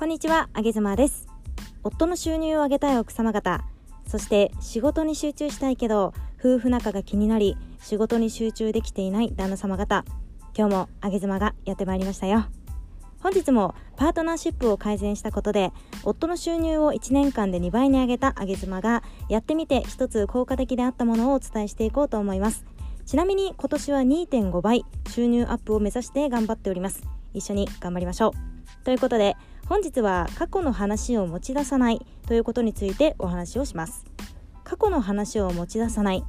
こんにちは、あげずまです。夫の収入を上げたい奥様方そして仕事に集中したいけど夫婦仲が気になり仕事に集中できていない旦那様方今日もあげ妻がやってまいりましたよ。本日もパートナーシップを改善したことで夫の収入を1年間で2倍に上げたあげ妻がやってみて一つ効果的であったものをお伝えしていこうと思います。ちなみに今年は2.5倍収入アップを目指して頑張っております。一緒に頑張りましょう。ということで本日は過去の話を持ち出さないということについてお話をします。過去の話を持ち出さない。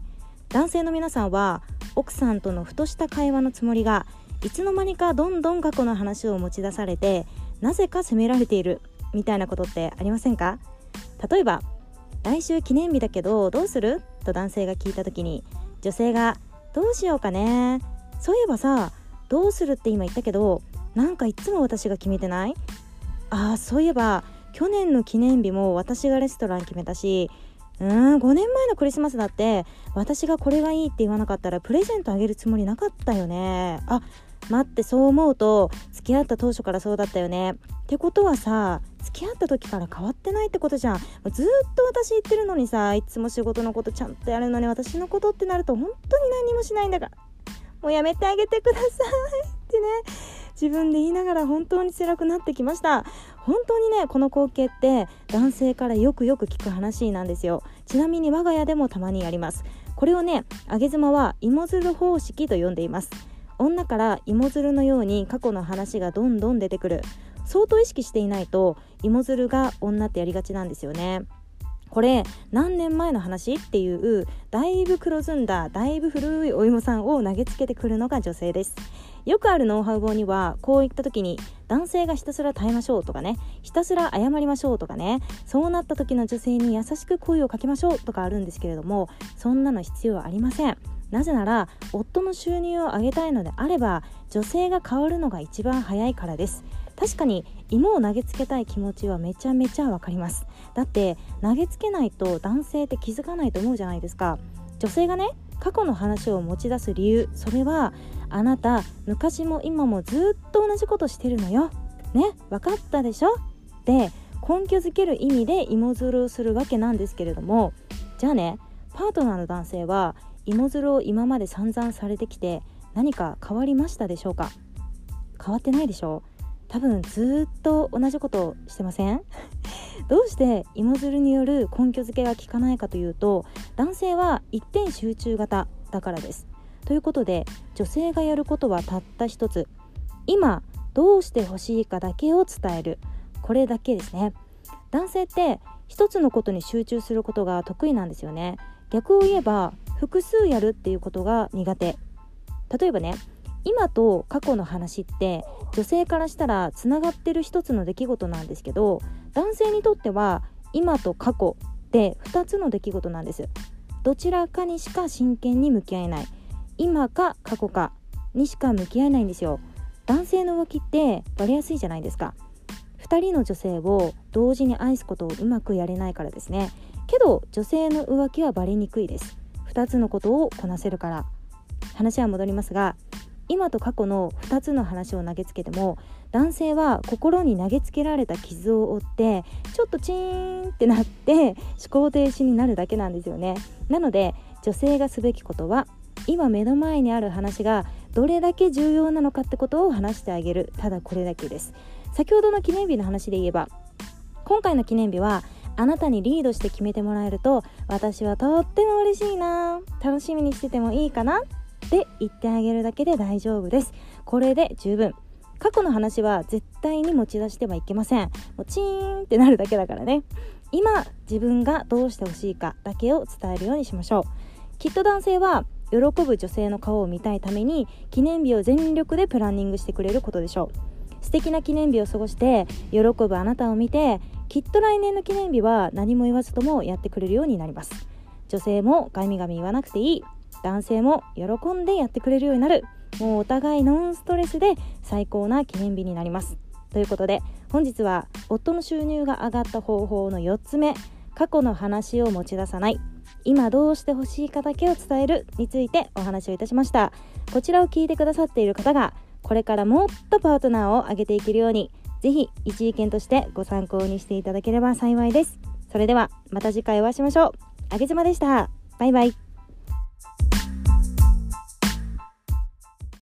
男性の皆さんは奥さんとのふとした会話のつもりがいつの間にかどんどん過去の話を持ち出されてなぜか責められているみたいなことってありませんか？例えば来週記念日だけどどうする？と男性が聞いた時に女性がどうしようかね？そういえばさどうするって今言ったけどなんかいつも私が決めてない？ああそういえば去年の記念日も私がレストラン決めたしうーん5年前のクリスマスだって私がこれがいいって言わなかったらプレゼントあげるつもりなかったよね。あ待ってそう思うと付き合った当初からそうだったよね。ってことはさ付き合った時から変わってないってことじゃん。ずっと私言ってるのにさいつも仕事のことちゃんとやるのに私のことってなると本当に何もしないんだからもうやめてあげてくださいってね。自分で言いながら本当に辛くなってきました。本当にねこの光景って男性からよくよく聞く話なんですよ。ちなみに我が家でもたまにあります。これをね上げ妻は芋づる方式と呼んでいます。女から芋づるのように過去の話がどんどん出てくる。相当意識していないと芋づるが女ってやりがちなんですよね。これ何年前の話っていうだいぶ黒ずんだだいぶ古いお芋さんを投げつけてくるのが女性です。よくあるノウハウ本にはこういった時に男性がひたすら耐えましょうとかねひたすら謝りましょうとかねそうなった時の女性に優しく声をかけましょうとかあるんですけれどもそんなの必要ありません。なぜなら夫の収入を上げたいのであれば女性が変わるのが一番早いからです。確かに芋を投げつけたい気持ちはめちゃめちゃわかります。だって投げつけないと男性って気づかないと思うじゃないですか。女性がね過去の話を持ち出す理由それはあなた昔も今もずっと同じことしてるのよ。ね分かったでしょ？で根拠づける意味で芋づるをするわけなんですけれどもじゃあねパートナーの男性は芋づるを今まで散々されてきて何か変わりましたでしょうか？変わってないでしょう。多分ずっと同じことをしてません？どうして芋づるによる根拠づけが効かないかというと男性は一点集中型だからです。ということで女性がやることはたった一つ。今どうしてほしいかだけを伝える。これだけですね。男性って一つのことに集中することが得意なんですよね。逆を言えば複数やるっていうことが苦手。例えばね今と過去の話って女性からしたらつながってる一つの出来事なんですけど男性にとっては今と過去で2つの出来事なんです。どちらかにしか真剣に向き合えない。今か過去かにしか向き合えないんですよ。男性の浮気ってバレやすいじゃないですか。2人の女性を同時に愛すことをうまくやれないからですね。けど女性の浮気はバレにくいです。2つのことをこなせるから。話は戻りますが今と過去の2つの話を投げつけても男性は心に投げつけられた傷を負ってちょっとチーンってなって思考停止になるだけなんですよね。なので女性がすべきことは今目の前にある話がどれだけ重要なのかってことを話してあげる。ただこれだけです。先ほどの記念日の話で言えば今回の記念日はあなたにリードして決めてもらえると私はとっても嬉しいな。楽しみにしててもいいかなって言ってあげるだけで大丈夫です。これで十分。過去の話は絶対に持ち出してはいけません。もうチーンってなるだけだからね。今自分がどうしてほしいかだけを伝えるようにしましょう。きっと男性は喜ぶ女性の顔を見たいために記念日を全力でプランニングしてくれることでしょう。素敵な記念日を過ごして喜ぶあなたを見てきっと来年の記念日は何も言わずともやってくれるようになります。女性もガミガミ言わなくていい。男性も喜んでやってくれるようになる。もうお互いノンストレスで最高な記念日になります。ということで本日は夫の収入が上がった方法の4つ目。過去の話を持ち出さない。今どうしてほしいかだけを伝えるについてお話をいたしました。こちらを聞いてくださっている方がこれからもっとパートナーを上げていけるように。ぜひ一意見としてご参考にしていただければ幸いです。それではまた次回お会いしましょう。あげずまでした。バイバイ。